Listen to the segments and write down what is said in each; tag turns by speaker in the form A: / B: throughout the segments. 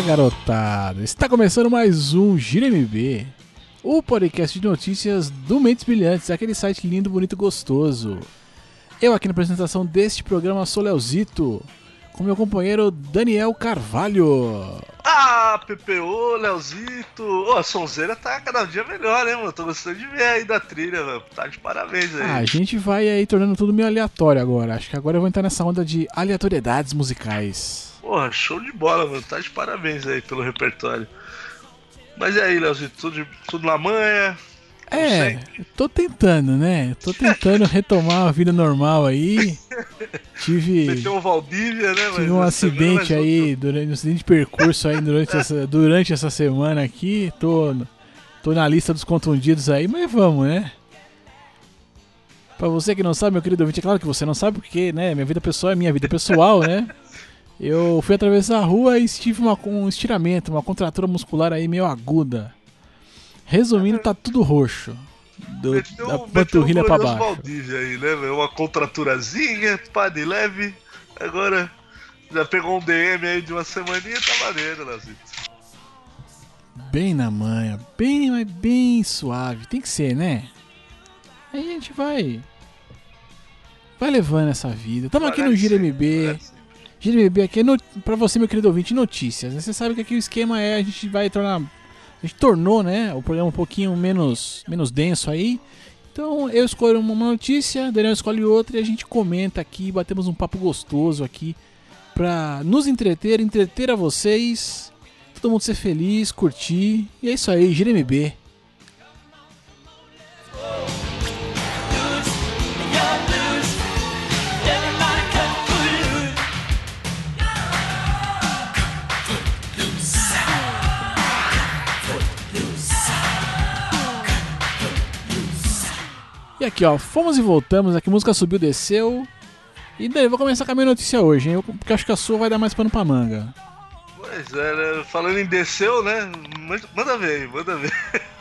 A: Garotada! Está começando mais um Gira MB, o podcast de notícias do Mentes Brilhantes, aquele site lindo, bonito e gostoso. Eu aqui na apresentação deste programa sou Leozito, com meu companheiro Daniel Carvalho.
B: Ah, PPO, Leozito. Ô, a sonzeira tá cada dia melhor, hein, mano? Tô gostando de ver aí da trilha, mano. Tá de parabéns aí.
A: Ah, a gente vai aí tornando tudo meio aleatório agora. Acho que agora eu vou entrar nessa onda de aleatoriedades musicais.
B: Porra, show de bola, mano. Tá de parabéns aí pelo repertório. Mas e aí, Leozito? Tudo, tudo na manha?
A: É, tô tentando, né? Tô tentando retomar a vida normal aí. Tive.
B: Meteu um Valdívia, né?
A: Tive um acidente semana, aí, durante um acidente de percurso aí durante essa, durante essa semana aqui. Tô, tô na lista dos contundidos aí, mas vamos, né? Pra você que não sabe, meu querido ouvinte, é claro que você não sabe porque, né? Minha vida pessoal é minha vida pessoal, né? Eu fui atravessar a rua e tive uma, um estiramento, uma contratura muscular aí meio aguda. Resumindo, tá tudo roxo. Do, meteu, da panturrilha pra baixo.
B: Valdívia aí, né, Uma contraturazinha, pá de leve. Agora já pegou um DM aí de uma semaninha, tá maneiro, Lazito.
A: Bem na manha, bem, mas bem suave. Tem que ser, né? Aí a gente vai. Vai levando essa vida. Tamo aqui no Gira MB. Gira MB aqui é no, pra você, meu querido ouvinte, notícias. Você sabe que aqui o esquema é a gente vai tornar a gente tornou né, o programa um pouquinho menos, menos denso aí. Então eu escolho uma notícia, Daniel escolhe outra e a gente comenta aqui, batemos um papo gostoso aqui pra nos entreter, entreter a vocês, todo mundo ser feliz, curtir. E é isso aí, Gira E aqui, ó, fomos e voltamos, aqui música subiu, desceu. E daí, vou começar com a minha notícia hoje, hein? Porque acho que a sua vai dar mais pano pra manga.
B: Pois é, né? falando em desceu, né? Manda ver, manda ver.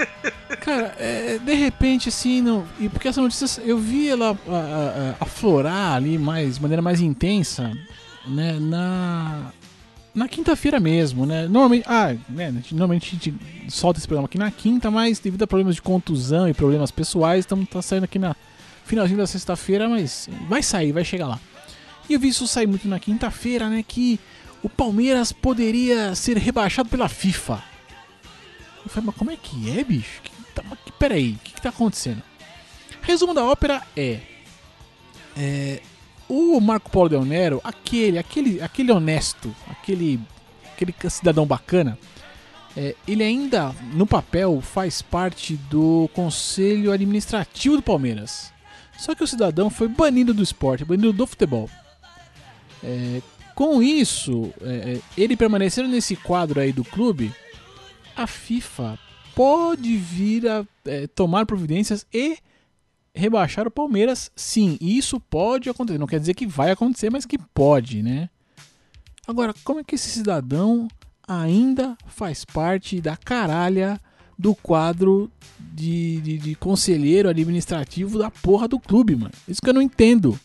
A: Cara, é, de repente, assim, não. E porque essa notícia eu vi ela aflorar ali mais, de maneira mais intensa, né? Na, na quinta-feira mesmo, né? Normalmente, ah, né, normalmente a gente solta esse programa aqui na quinta, mas devido a problemas de contusão e problemas pessoais, estamos tá saindo aqui na finalzinho da sexta-feira, mas vai sair, vai chegar lá. E eu vi isso sair muito na quinta-feira, né, que o Palmeiras poderia ser rebaixado pela FIFA. Eu falei, mas como é que é, bicho? Que, tá, peraí, o que, que tá acontecendo? Resumo da ópera é, é o Marco Polo Del Nero, aquele, aquele, aquele honesto, aquele, aquele cidadão bacana, é, ele ainda, no papel, faz parte do conselho administrativo do Palmeiras. Só que o cidadão foi banido do esporte, banido do futebol. É, com isso, é, é ele permanecendo nesse quadro aí do clube, a FIFA pode vir a é, tomar providências e rebaixar o Palmeiras, sim. Isso pode acontecer. Não quer dizer que vai acontecer, mas que pode, né? Agora, como é que esse cidadão ainda faz parte da caralha do quadro de, de, de conselheiro administrativo da porra do clube, mano? Isso que eu não entendo.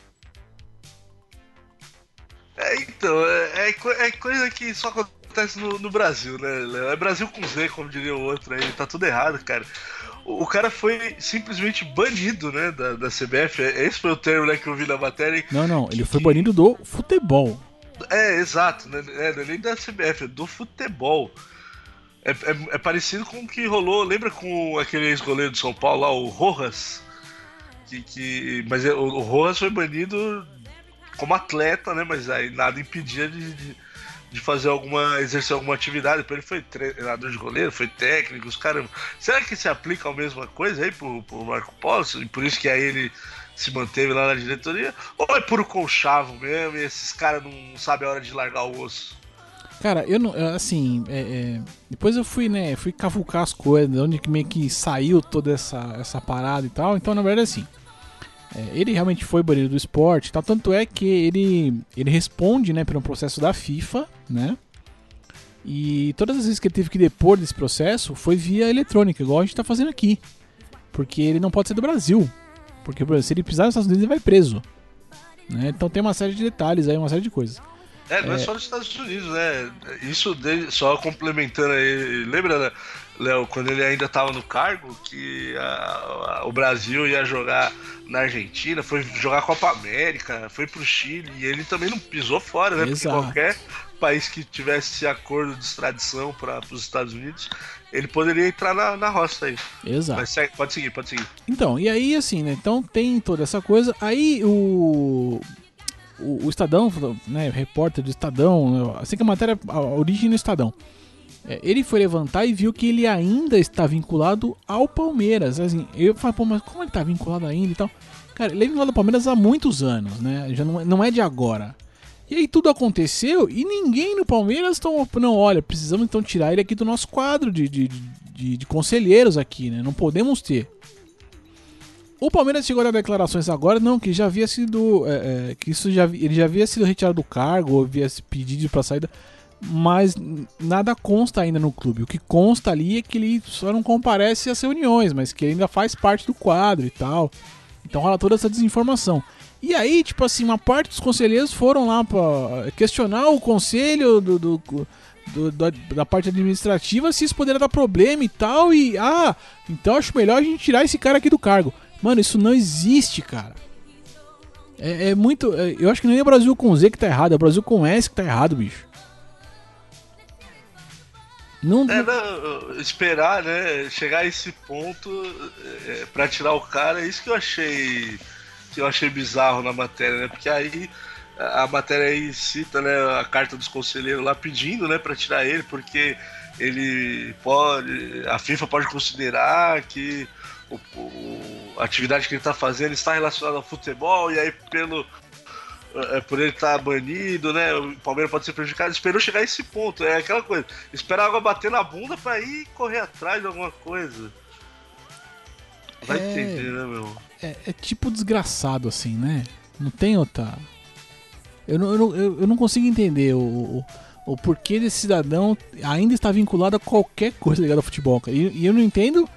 B: É, então, é, é, é coisa que só acontece no, no Brasil, né? É Brasil com Z, como diria o outro aí. Tá tudo errado, cara o cara foi simplesmente banido, né, da, da CBF. É, esse foi o termo né, que eu vi na matéria.
A: Não, não, ele foi banido do futebol.
B: É, exato, né? É, não é nem da CBF, é do futebol. É, é, é, parecido com o que rolou, lembra com aquele ex-goleiro de São Paulo lá, o Rojas? Que, que, mas é, o, o Rojas foi banido como atleta, né? Mas aí nada impedia de, de de fazer alguma. exercer alguma atividade. Ele foi treinador de goleiro, foi técnico, os caras. Será que se aplica a mesma coisa aí pro, pro Marco Polo? E por isso que aí ele se manteve lá na diretoria? Ou é puro conchavo mesmo e esses caras não sabem a hora de largar o osso?
A: Cara, eu não. Assim, é, é, depois eu fui, né? Fui cavucar as coisas, de onde meio que saiu toda essa, essa parada e tal. Então, na verdade, assim. É, ele realmente foi banido do esporte, tal, tanto é que ele, ele responde né, por um processo da FIFA, né? E todas as vezes que ele teve que depor desse processo foi via eletrônica, igual a gente está fazendo aqui. Porque ele não pode ser do Brasil. Porque se ele pisar nos Estados Unidos ele vai preso. Né? Então tem uma série de detalhes aí, uma série de coisas.
B: É, não é, é só nos Estados Unidos, né? Isso só complementando aí, lembra, né, Léo, quando ele ainda estava no cargo, que a, a, o Brasil ia jogar na Argentina, foi jogar Copa América, foi pro Chile, e ele também não pisou fora, né? Exato. Porque qualquer país que tivesse acordo de extradição para os Estados Unidos, ele poderia entrar na, na roça aí.
A: Exato.
B: Mas pode seguir, pode seguir.
A: Então, e aí assim, né? Então tem toda essa coisa. Aí o. O, Estadão, né, repórter do Estadão, assim que a matéria, a origem do Estadão, é, ele foi levantar e viu que ele ainda está vinculado ao Palmeiras. Assim, eu falei, pô, mas como ele está vinculado ainda e tal? Cara, ele é vinculado ao Palmeiras há muitos anos, né? Já não, é, não é de agora. E aí tudo aconteceu e ninguém no Palmeiras tão, não, olha, precisamos então tirar ele aqui do nosso quadro de, de, de, de conselheiros aqui, né? Não podemos ter. O Palmeiras chegou a dar declarações agora, não, que já havia sido. É, é, que isso já, ele já havia sido retirado do cargo, ou havia pedido para saída, mas nada consta ainda no clube. O que consta ali é que ele só não comparece às reuniões, mas que ele ainda faz parte do quadro e tal. Então rola toda essa desinformação. E aí, tipo assim, uma parte dos conselheiros foram lá para questionar o conselho do, do, do, do, da parte administrativa se isso poderia dar problema e tal. E, ah, então acho melhor a gente tirar esse cara aqui do cargo. Mano, isso não existe, cara. É, é muito. É, eu acho que nem é Brasil com Z que tá errado, é Brasil com S que tá errado, bicho.
B: Não... É, não, esperar, né? Chegar a esse ponto é, para tirar o cara, é isso que eu achei que eu achei bizarro na matéria, né? Porque aí a matéria aí cita, né, a carta dos conselheiros lá pedindo, né, para tirar ele, porque ele pode, a FIFA pode considerar que o, o, a atividade que ele está fazendo está relacionada ao futebol e aí pelo por ele estar tá banido, né? O Palmeiras pode ser prejudicado. Esperou chegar a esse ponto. É aquela coisa. Esperar a água bater na bunda para ir correr atrás de alguma coisa. Vai é... entender, né, meu?
A: é, é, tipo desgraçado, assim, né? Não tem outra. Eu não, eu não, eu não consigo entender o, o, o, porquê desse cidadão ainda está vinculado a qualquer coisa ligada ao futebol. E, e eu não entendo.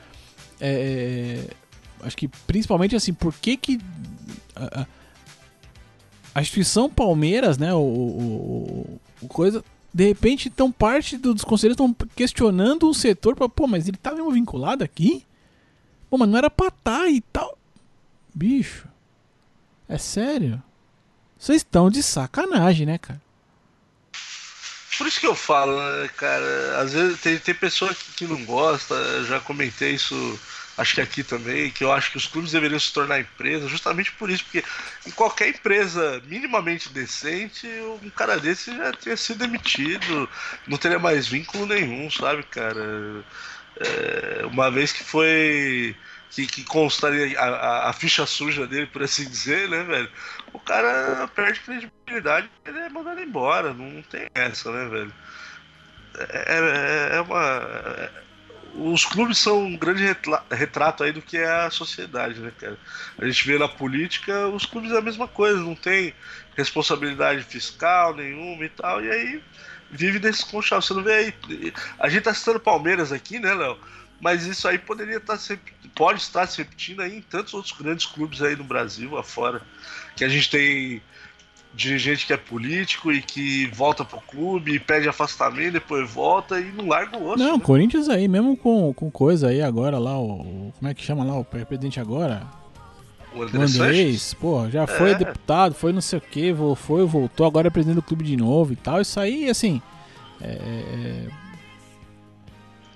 A: É, é, acho que principalmente assim, por que que. A, a instituição Palmeiras, né? O, o, o, coisa. De repente, então parte dos conselheiros estão questionando o setor para, pô, mas ele tá mesmo vinculado aqui? Pô, mas não era pra tá e tal. Bicho, é sério? Vocês estão de sacanagem, né, cara?
B: Por isso que eu falo, né, cara? Às vezes tem, tem pessoa que, que não gosta, já comentei isso, acho que aqui também, que eu acho que os clubes deveriam se tornar empresa, justamente por isso, porque em qualquer empresa minimamente decente, um cara desse já tinha sido demitido, não teria mais vínculo nenhum, sabe, cara? É, uma vez que foi que, que constaria a, a, a, ficha suja dele, por assim dizer, né, velho? O cara perde credibilidade ele é mandado embora. Não tem essa, né, velho? É, é, é uma. Os clubes são um grande retrato aí do que é a sociedade, né, cara? A gente vê na política, os clubes é a mesma coisa, não tem responsabilidade fiscal nenhuma e tal, e aí vive desse conchavo. Você não vê aí. A gente tá citando Palmeiras aqui, né, Léo? Mas isso aí poderia estar tá sempre pode estar se repetindo aí em tantos outros grandes clubes aí no Brasil, afora. Que a gente tem dirigente que é político e que volta pro clube, pede afastamento, depois volta e não larga o osso.
A: Não,
B: né?
A: Corinthians aí, mesmo com, com coisa aí agora lá, o. Como é que chama lá o presidente agora?
B: O Andrés,
A: pô, já foi é. deputado, foi não sei o que, foi, voltou, agora é presidente do clube de novo e tal. Isso aí, assim. É, é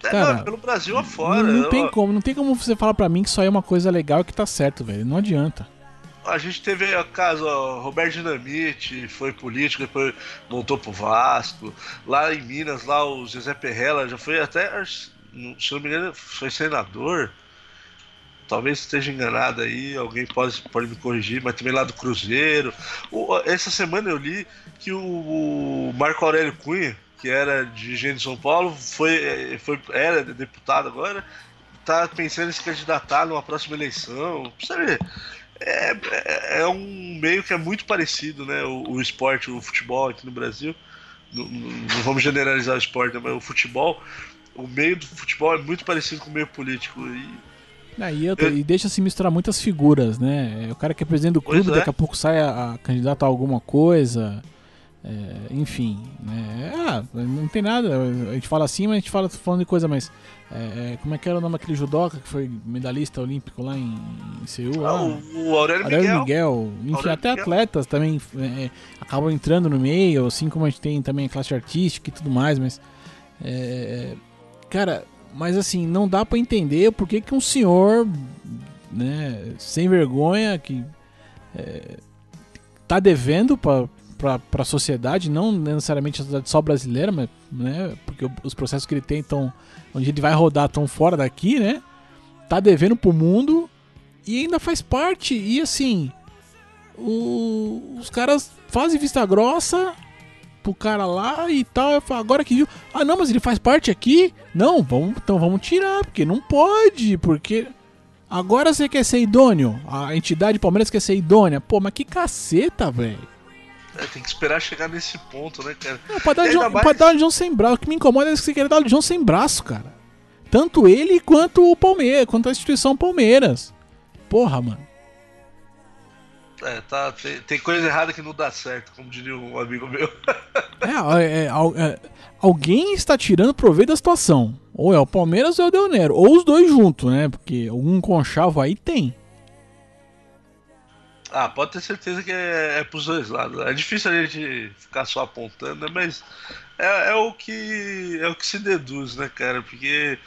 B: é, Cara, não, pelo Brasil afora.
A: Não, não tem como, não tem como você falar para mim que isso aí é uma coisa legal e que tá certo, velho. Não adianta.
B: A gente teve a caso, ó, Roberto Dinamite foi político, depois voltou pro Vasco. Lá em Minas, lá o José Perrella já foi até, se não me engano, foi senador. Talvez esteja enganado aí, alguém pode, pode me corrigir, mas também lá do Cruzeiro. O, essa semana eu li que o, o Marco Aurélio Cunha, que era dirigente de São Paulo, foi, foi, era deputado agora, está pensando em se candidatar numa próxima eleição. Sabe, é, é, é, um meio que é muito parecido, né? O, o esporte, o futebol aqui no Brasil. Não, não vamos generalizar o esporte, né, mas o futebol, o meio do futebol é muito parecido com o meio político. E,
A: ah, e, eu, e, deixa se misturar muitas figuras, né? O cara que é presidente do clube, é. daqui a pouco sai a, a candidato a alguma coisa. É, enfim, né? Ah, não tem nada. A gente fala assim, mas a gente fala falando de coisa mais. É, é como é que era o nome daquele judoca que foi medalhista olímpico lá em, em Seul?
B: Ah, o, o Aurélio,
A: Aurélio
B: Miguel.
A: Miguel. Enfim,
B: Aurélio
A: até
B: Miguel.
A: atletas também é, acabam entrando no meio, assim como a gente tem também a classe artística e tudo mais, mas. é, cara, mas assim, não dá pra entender por que, que um senhor, né, sem vergonha, que é, tá devendo pra, pra, pra sociedade, não necessariamente a sociedade só brasileira, mas, né, porque os processos que ele tem estão, onde ele vai rodar estão fora daqui, né, tá devendo pro mundo e ainda faz parte, e assim, o- os caras fazem vista grossa pro cara lá e tal. Falo, agora que viu. Ah, não, mas ele faz parte aqui? Não, vamos, então vamos tirar, porque não pode, porque. Agora você quer ser idôneo? A entidade Palmeiras quer ser idônea? Pô, mas que caceta, velho.
B: É, tem que esperar chegar nesse ponto, né, cara?
A: Não, Pra dar, John,
B: mais-
A: pra dar o John sem braço. O que me incomoda é que você querer dar o John sem braço, cara. Tanto ele quanto o Palmeiras, quanto a instituição Palmeiras. Porra, mano.
B: É, tá, tem, tem coisa errada que não dá certo, como diria um amigo meu.
A: É, é, é, é, alguém está tirando proveito da situação. Ou é o Palmeiras ou é o Del Nero. Ou os dois juntos, né? Porque algum conchavo aí tem.
B: Ah, pode ter certeza que é, é pros dois lados. É difícil a gente ficar só apontando, né? Mas é, é o que é o que se deduz, né, cara? Porque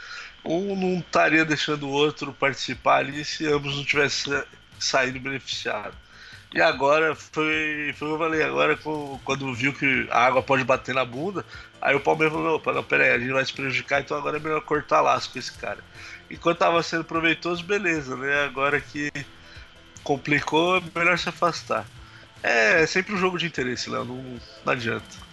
B: um não estaria deixando o outro participar ali se ambos não tivessem saído beneficiados. E agora foi, foi eu falei, agora quando viu que a água pode bater na bunda, aí o Palmeiras falou, opa, não, peraí, a gente vai se prejudicar, então agora é melhor cortar laço com esse cara. Enquanto tava sendo proveitoso, beleza, né? Agora que complicou, é melhor se afastar. É, é sempre um jogo de interesse, Léo, não, não adianta.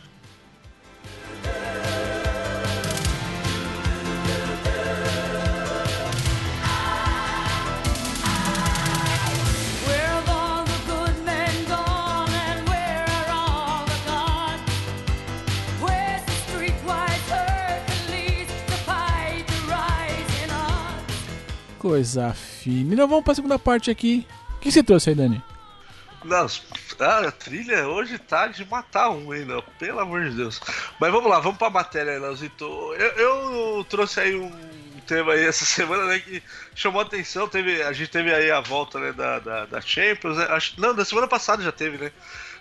A: Coisa fina. Então vamos pra segunda parte aqui. O que você trouxe aí, Dani?
B: Não, ah, a trilha hoje tá de matar um, hein, Léo? Pelo amor de Deus. Mas vamos lá, vamos pra matéria aí, Léozito. Eu, eu trouxe aí um tema aí essa semana, né, que chamou a atenção. Teve, a gente teve aí a volta, né, da, da, da Champions. né? Acho, não, da semana passada já teve, né?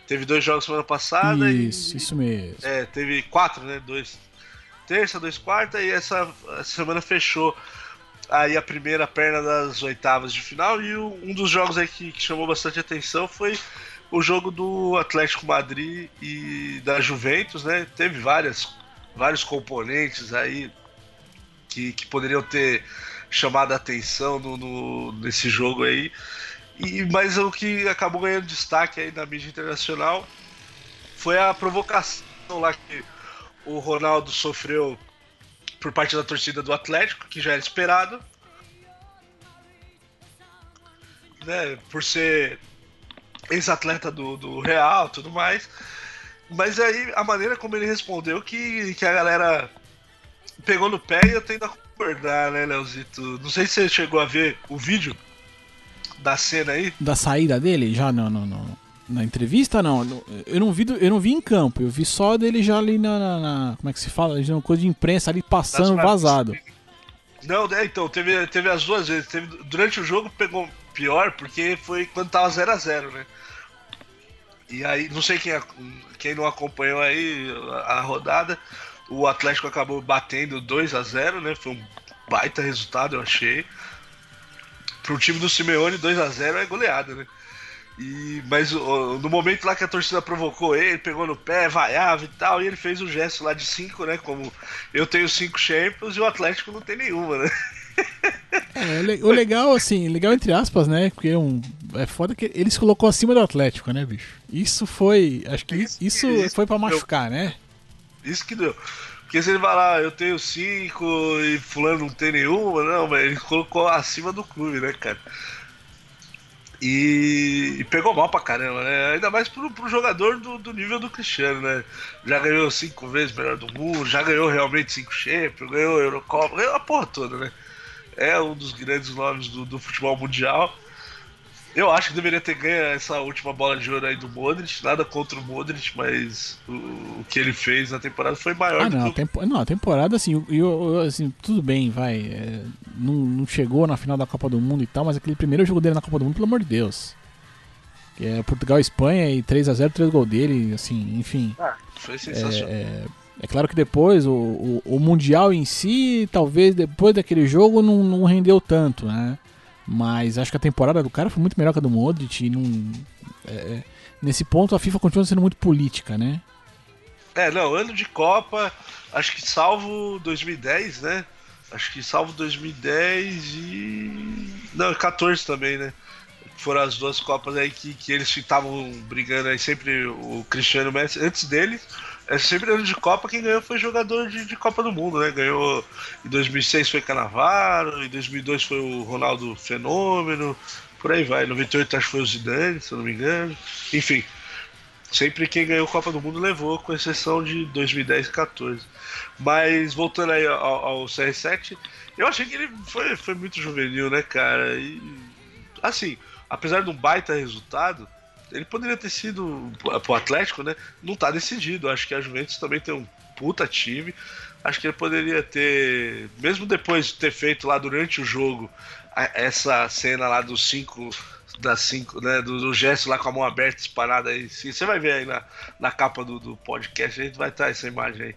B: Teve dois jogos semana passada
A: Isso,
B: e...
A: isso mesmo.
B: É, teve quatro, né? Dois terça, dois quarta e essa, essa semana fechou aí a primeira perna das oitavas de final e um dos jogos aí que, que chamou bastante atenção foi o jogo do Atlético Madrid e da Juventus, né? Teve várias, vários componentes aí que, que poderiam ter chamado a atenção no, no- nesse jogo aí. E, mas o que acabou ganhando destaque aí na mídia internacional foi a provocação lá que o Ronaldo sofreu por parte da torcida do Atlético, que já era esperado. Né, por ser ex-atleta do, do Real tudo mais. Mas aí a maneira como ele respondeu que, que a galera pegou no pé e eu tendo a concordar, né, Leozito? Não sei se você chegou a ver o vídeo da cena aí.
A: Da saída dele, já não, não, não. Na entrevista, não. Eu não vi, eu não vi em campo. Eu vi só dele já ali na, na- na- como é que se fala? Já uma coisa de imprensa ali passando vazado.
B: Não, é, então, teve, teve as duas vezes. Teve, durante o jogo pegou pior, porque foi quando tava 0x0, né? E aí, não sei quem, quem não acompanhou aí a, a rodada, o Atlético acabou batendo 2 a 0 né? Foi um baita resultado, eu achei. Pro time do Simeone, 2 a 0 é goleada, né? E, mas no momento lá que a torcida provocou ele, pegou no pé, vaiava e tal, e ele fez o gesto lá de 5, né? Como eu tenho cinco Champions e o Atlético não tem nenhuma, né?
A: É, o le- o legal, assim, legal entre aspas, né? Porque é um. É foda que ele se colocou acima do Atlético, né, bicho? Isso foi. Acho que
B: Isso-
A: isso,
B: isso-
A: foi pra machucar, né?
B: Isso que deu. Porque se ele falar, eu tenho cinco e fulano não tem nenhuma, não, mas ele colocou acima do clube, né, cara? E, e pegou mal pra caramba, né? Ainda mais pro, pro jogador do, do nível do Cristiano, né? Já ganhou cinco vezes melhor do mundo, já ganhou realmente cinco Champions, ganhou Eurocopa, ganhou a porra toda, né? É um dos grandes nomes do, do futebol mundial. Eu acho que deveria ter ganho essa última bola de ouro aí do Modric. Nada contra o Modric, mas o, o que ele fez na temporada foi maior
A: Ah,
B: do
A: não, a
B: que o
A: tempo- não, a temporada, assim, eu, eu- assim, tudo bem, vai. é, não, não chegou na final da Copa do Mundo e tal, mas aquele primeiro jogo dele na Copa do Mundo, pelo amor de Deus. É Portugal e Espanha e 3x0, 3 gols dele, assim, enfim.
B: Ah, foi sensacional.
A: É, é claro que depois o, o, o Mundial em si, talvez depois daquele jogo, não, não rendeu tanto, né? Mas acho que a temporada do cara foi muito melhor que a do Modric. E não, é, é, nesse ponto a FIFA continua sendo muito política, né?
B: É, não, ano de Copa, acho que salvo 2010, né? Acho que salvo 2010 e. Não, 14 também, né? Foram as duas Copas aí que, que eles estavam brigando aí sempre o Cristiano Messi. Antes dele, é sempre ano de Copa, quem ganhou foi jogador de, de Copa do Mundo, né? Ganhou em 2006 foi Canavaro, em 2002 foi o Ronaldo Fenômeno, por aí vai. Em 98 acho que foi o Zidane, se eu não me engano. Enfim, Sempre quem ganhou Copa do Mundo levou, com exceção de 2010 e 14. Mas voltando aí ao, ao CR7, eu achei que ele foi, foi muito juvenil, né, cara? E assim, apesar de um baita resultado, ele poderia ter sido pro Atlético, né? Não tá decidido. Acho que a Juventus também tem um puta time. Acho que ele poderia ter, mesmo depois de ter feito lá durante o jogo essa cena lá dos cinco das cinco, né, do, do gesto lá com a mão aberta, disparada aí. Sim, você vai ver aí na, na capa do, do podcast, a gente vai estar essa imagem aí.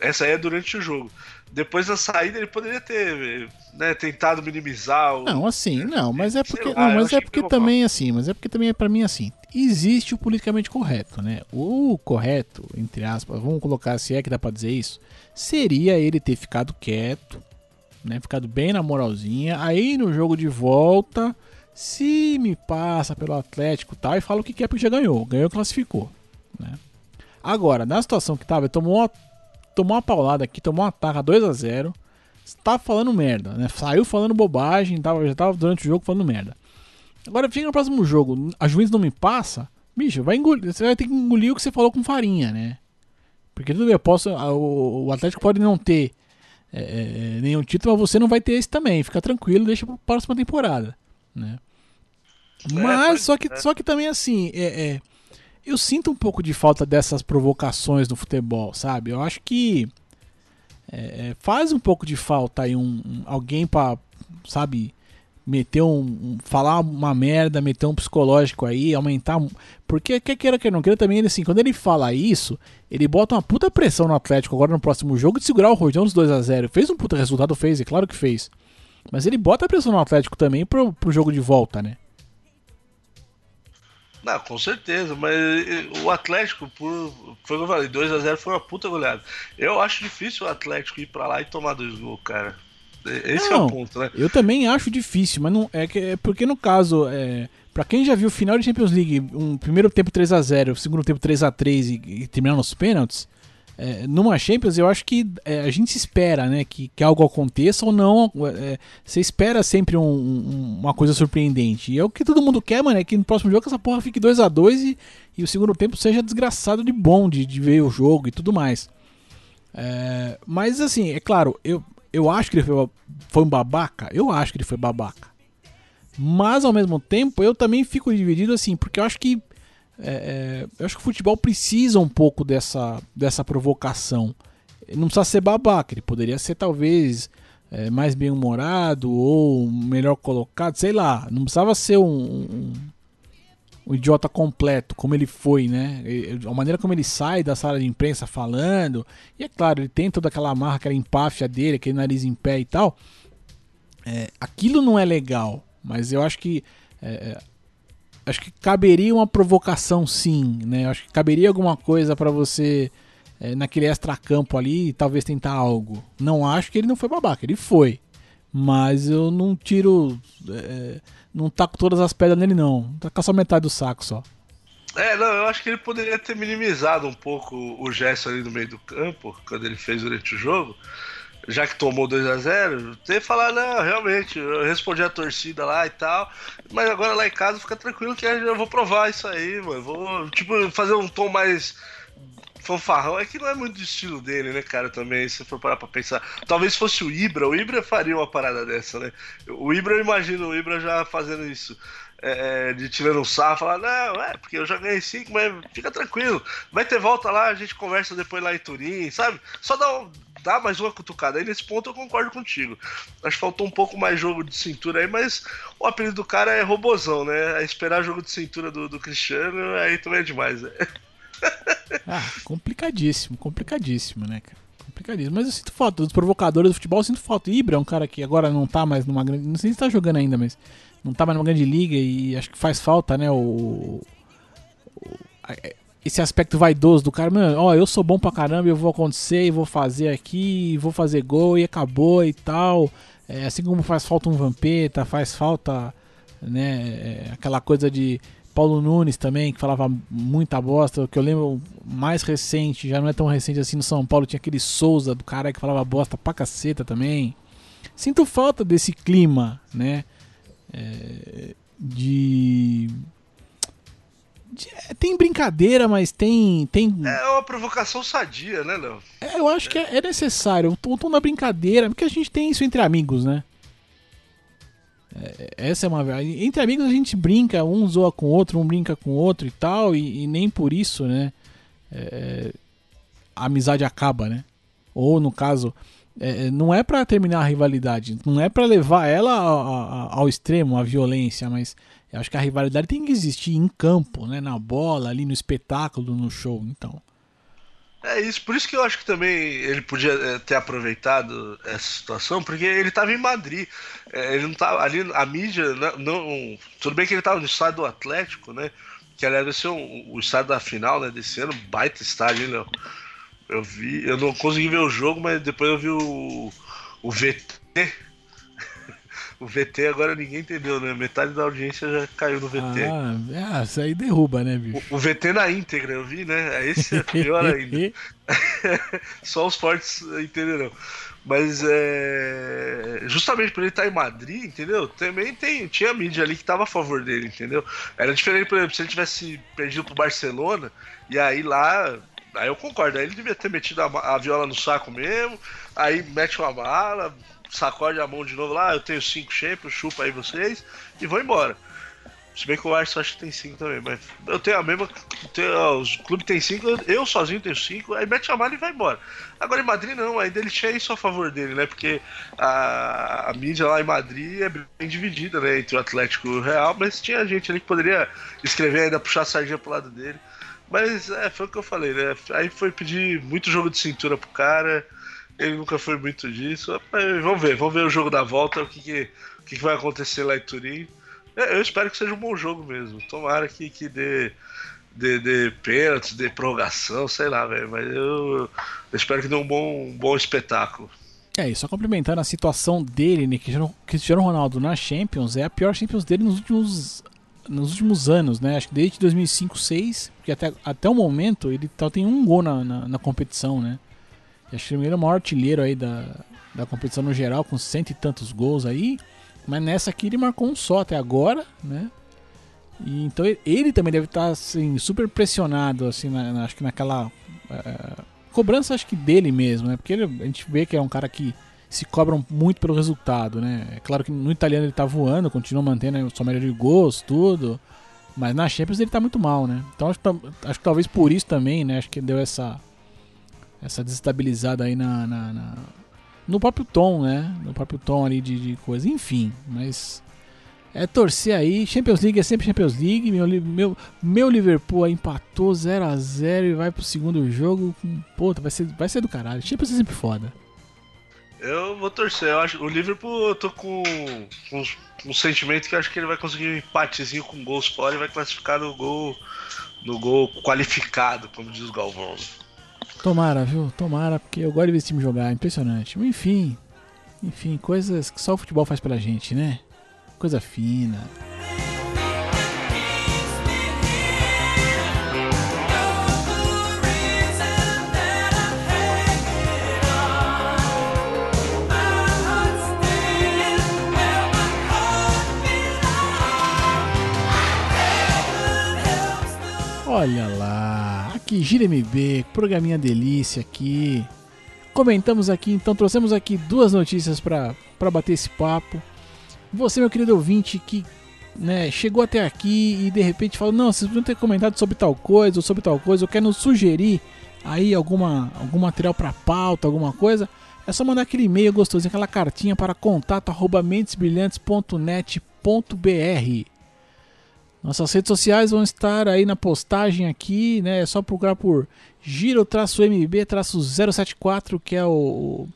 B: Essa aí é durante o jogo. Depois da saída ele poderia ter né, tentado minimizar o.
A: Não, assim, não, mas é porque,
B: lá,
A: não, mas é
B: que
A: porque também assim, mas é porque também é para mim assim, existe o politicamente correto, né? O correto, entre aspas, vamos colocar se é que dá pra dizer isso, seria ele ter ficado quieto, né, ficado bem na moralzinha, aí no jogo de volta, se me passa pelo Atlético, e tal, e fala o que quer porque já ganhou, ganhou, classificou, né? Agora, na situação que tava, ele tomou uma, tomou uma paulada aqui, tomou uma taca 2 a 0 tá falando merda, né? Saiu falando bobagem, tava, já tava durante o jogo falando merda. Agora chega no próximo jogo, a juiz não me passa, bicho, vai engolir, você vai ter que engolir o que você falou com farinha, né? Porque tudo bem, eu posso, a- o, o Atlético pode não ter é, é, nenhum título, mas você não vai ter esse também. Fica tranquilo, deixa pra próxima temporada, né? Mas
B: pois
A: só que,
B: é.
A: só que também assim, é, é, eu sinto um pouco de falta dessas provocações no futebol, sabe? Eu acho que é, é, faz um pouco de falta aí um, um- alguém pra, sabe, meter um, um- falar uma merda, meter um psicológico aí, aumentar, um- porque quer queira que não queira também ele assim, quando ele fala isso, ele bota uma puta pressão no Atlético agora no próximo jogo de segurar o Rojão dos 2 a 0. Fez um puta resultado, fez, é claro que fez. Mas ele bota a pressão no Atlético também pro, pro jogo de volta, né?
B: Não, com certeza, mas o Atlético, por. Foi o que eu falei, 2x0 foi uma puta goleada. Eu acho difícil o Atlético ir pra lá e tomar dois gols, cara. Esse é
A: Não.
B: o ponto, né?
A: Eu também acho difícil, mas não é que é porque no caso, é, para quem já viu o final de Champions League, um primeiro tempo 3 a 0, segundo tempo 3 a 3 e, e terminar nos pênaltis, é, numa Champions eu acho que é, a gente espera, né, que, que algo aconteça ou não, é, você espera sempre um- um- uma coisa surpreendente. E é o que todo mundo quer, mano, é que no próximo jogo essa porra fique 2 a 2 e, e o segundo tempo seja desgraçado de bom de, de ver o jogo e tudo mais. É, mas assim, é claro, eu, eu acho que ele foi, foi um babaca. Eu acho que ele foi babaca. Mas ao mesmo tempo, eu também fico dividido assim, porque eu acho que é, é, eu acho que o futebol precisa um pouco dessa, dessa provocação. Ele não precisa ser babaca, ele poderia ser talvez é, mais bem humorado ou melhor colocado, sei lá. Não precisava ser um, um, um idiota completo, como ele foi, né? A maneira como ele sai da sala de imprensa falando. E é claro, ele tem toda aquela marra, aquela empáfia dele, aquele nariz em pé e tal. É, aquilo não é legal, mas eu acho que. é, é, acho que caberia uma provocação sim, né? Acho que caberia alguma coisa pra você é, naquele extracampo ali, talvez tentar algo. Não acho que ele não foi babaca, ele foi. Mas eu não tiro. é, não taco todas as pedras nele, não. Taca só metade do saco só.
B: É, não, eu acho que ele poderia ter minimizado um pouco o gesto ali no meio do campo, quando ele fez durante o jogo, já que tomou 2 a 0 ter falado, não, realmente, eu respondi a torcida lá e tal, mas agora lá em casa fica tranquilo que eu vou provar isso aí, mano. Vou, tipo, fazer um tom mais. fanfarrão. É que não é muito do estilo dele, né, cara, também, se for parar pra pensar. Talvez fosse o Ibra, o Ibra faria uma parada dessa, né? O Ibra, eu imagino o Ibra já fazendo isso. É, de tirando um sarro, falar, não, é, porque eu já ganhei cinco, mas fica tranquilo, vai ter volta lá, a gente conversa depois lá em Turim, sabe? Só dá, um- dá mais uma cutucada. Aí nesse ponto eu concordo contigo. Acho que faltou um pouco mais jogo de cintura aí, mas o apelido do cara é robozão, né? É esperar jogo de cintura do, do Cristiano, aí também é demais, né?
A: Ah, complicadíssimo, complicadíssimo, né, cara? Complicadíssimo. Mas eu sinto falta dos provocadores do futebol, eu sinto falta. Ibra é um cara que agora não tá mais numa grande. Não sei se tá jogando ainda, mas não tá mais numa grande liga e acho que faz falta, né? O. o- esse aspecto vaidoso do cara, mano, ó, eu sou bom pra caramba, eu vou acontecer e vou fazer aqui, vou fazer gol e acabou e tal. É, assim como faz falta um Vampeta, faz falta, né, é, aquela coisa de Paulo Nunes também, que falava muita bosta, que eu lembro mais recente, já não é tão recente assim no São Paulo, tinha aquele Souza do cara que falava bosta pra caceta também. Sinto falta desse clima, né, é, de... é, Tem brincadeira, mas tem, tem
B: É uma provocação sadia, né, Léo?
A: é, eu acho que é, é necessário. O tom, da brincadeira, porque a gente tem isso entre amigos, né? É, essa é uma verdade. Entre amigos a gente brinca, um zoa com o outro, um brinca com o outro e tal, e, e nem por isso, né? é, a amizade acaba, né? Ou no caso, é, não é pra terminar a rivalidade, não é pra levar ela a- a- ao extremo, à violência, mas eu acho que a rivalidade tem que existir em campo, né? Na bola, ali no espetáculo, no show. Então,
B: É isso, por isso que eu acho que também ele podia eh, ter aproveitado essa situação, porque ele estava em Madrid. Eh, ele não tava ali, a mídia, não, não- tudo bem que ele estava no estádio do Atlético, né? Que aliás vai ser um- o estádio da final, né, desse ano, baita estádio, hein? Eu vi, eu não consegui ver o jogo, mas depois eu vi o, o VT. O VT agora ninguém entendeu, né? Metade da audiência já caiu no VT.
A: Ah, é, isso aí derruba, né, bicho?
B: O, o VT na íntegra, eu vi, né? Esse é pior ainda. Só os fortes entenderão. Mas é. Justamente por ele estar em Madrid, entendeu? Também tem, tinha mídia ali que estava a favor dele, entendeu? Era diferente, por exemplo, se ele tivesse perdido pro Barcelona, e aí lá. Aí eu concordo, aí ele devia ter metido a, a viola no saco mesmo, aí mete uma mala, sacode a mão de novo lá, "Ah, eu tenho cinco champions, chupa aí vocês, e vou embora. Se bem que o Arsenal acho que tem cinco também, mas eu tenho a mesma. Tenho, ó, os clubes tem cinco, eu, sozinho tenho cinco, aí mete a mala e vai embora. Agora em Madrid não, ainda ele tinha isso a favor dele, né? Porque a, a mídia lá em Madrid é bem dividida, né? Entre o Atlético e o Real, mas tinha gente ali que poderia escrever ainda, puxar a sardinha pro lado dele. Mas é, foi o que eu falei, né? Aí foi pedir muito jogo de cintura pro cara. Ele nunca foi muito disso. Vamos ver, vamos ver o jogo da volta, o que, que, o que, que vai acontecer lá em Turim. É, Eu espero que seja um bom jogo mesmo. Tomara que, que dê, dê, dê pênaltis, dê prorrogação, sei lá, velho. Mas eu, eu espero que dê um bom, um bom espetáculo.
A: É, e só complementando a situação dele, né? Cristiano, Cristiano Ronaldo na Champions é a pior Champions dele nos últimos, nos últimos anos, né? Acho que desde 2005, 2006, porque até, até o momento ele só tem um gol na, na, na competição, né? Acho que ele é o maior artilheiro aí da, da competição no geral, com cento e tantos gols aí. Mas nessa aqui ele marcou um só até agora, né? E então ele, ele também deve estar assim, super pressionado, assim, na- na- acho que naquela eh, cobrança acho que dele mesmo, né? Porque ele- a gente vê que é um cara que se cobram muito pelo resultado, né? É claro que no italiano ele tá voando, continua mantendo a sua média de gols, tudo. Mas na Champions ele tá muito mal, né? Então acho acho que talvez por isso também, né? Acho que deu essa essa desestabilizada aí na, na- na- no próprio tom, né? No próprio tom ali de, de coisa. Enfim, mas é torcer aí. Champions League é sempre Champions League. Meu, meu, meu Liverpool empatou 0 a 0 e vai pro segundo jogo. Puta, vai ser, vai ser do caralho. Champions é sempre foda.
B: Eu vou torcer. Eu acho, o Liverpool eu tô com, um sentimento que eu acho que ele vai conseguir um empatezinho com gols fora e vai classificar no gol, no gol qualificado, como diz o Galvão.
A: Tomara, viu? Tomara, porque eu gosto de ver esse time jogar. Impressionante. Enfim, enfim, coisas que só o futebol faz pela gente, né? Coisa fina. Olha lá, aqui Gira MB, programinha delícia aqui. Comentamos aqui, então trouxemos aqui duas notícias para bater esse papo. Você, meu querido ouvinte, que né, chegou até aqui e de repente falou: Não, vocês podiam ter comentado sobre tal coisa ou sobre tal coisa, eu quero nos sugerir aí alguma, algum material para pauta, alguma coisa. É só mandar aquele e-mail gostosinho, aquela cartinha para contato@mentesbrilhantes.net.br. Nossas redes sociais vão estar aí na postagem aqui, né? É só procurar por giro-mb-074, que é o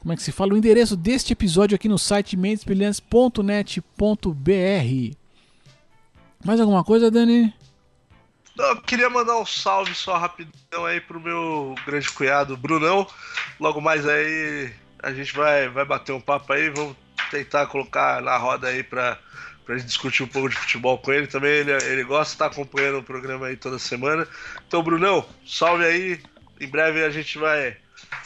A: como é que se fala? O endereço deste episódio aqui no site mentesbrilhantes.net.br. Mais alguma coisa, Dani?
B: Não, queria mandar um salve só rapidão aí pro meu grande cunhado Brunão. Logo mais aí a gente vai, vai bater um papo aí, vamos tentar colocar na roda aí pra, pra gente discutir um pouco de futebol com ele. Também ele, ele gosta de estar acompanhando o programa aí toda semana. Então, Brunão, salve aí. Em breve a gente vai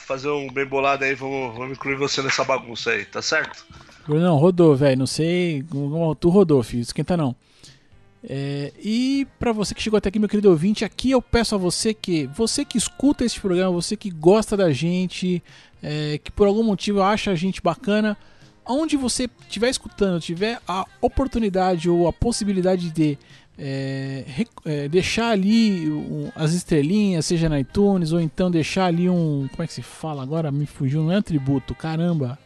B: fazer um bem bolado aí, vamos, vamos incluir você nessa bagunça aí, tá certo?
A: Brunão, rodou, velho. Não sei. Tu rodou, filho. Esquenta não. É, e para você que chegou até aqui, meu querido ouvinte, aqui eu peço a você que, você que escuta este programa, você que gosta da gente, é, que por algum motivo acha a gente bacana, onde você estiver escutando, tiver a oportunidade ou a possibilidade de é, é, deixar ali um- as estrelinhas, seja na iTunes, ou então deixar ali um. Como é que se fala agora? Me fugiu, não é atributo, caramba.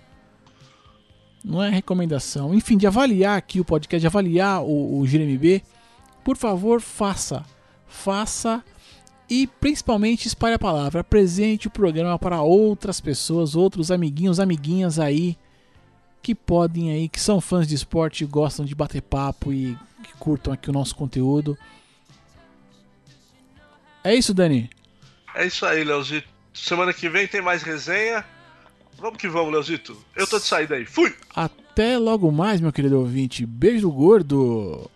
A: Não é recomendação. Enfim, de avaliar aqui o podcast, de avaliar o, o GMB, por favor, faça. Faça e principalmente espalhe a palavra. Apresente o programa para outras pessoas, outros amiguinhos, amiguinhas aí que podem aí, que são fãs de esporte gostam de bater papo e que curtam aqui o nosso conteúdo. É isso, Dani?
B: É isso aí, Leozito. Semana que vem tem mais resenha. Vamos que vamos, Leozito. Eu tô de saída aí. Fui!
A: Até logo mais, meu querido ouvinte. Beijo gordo.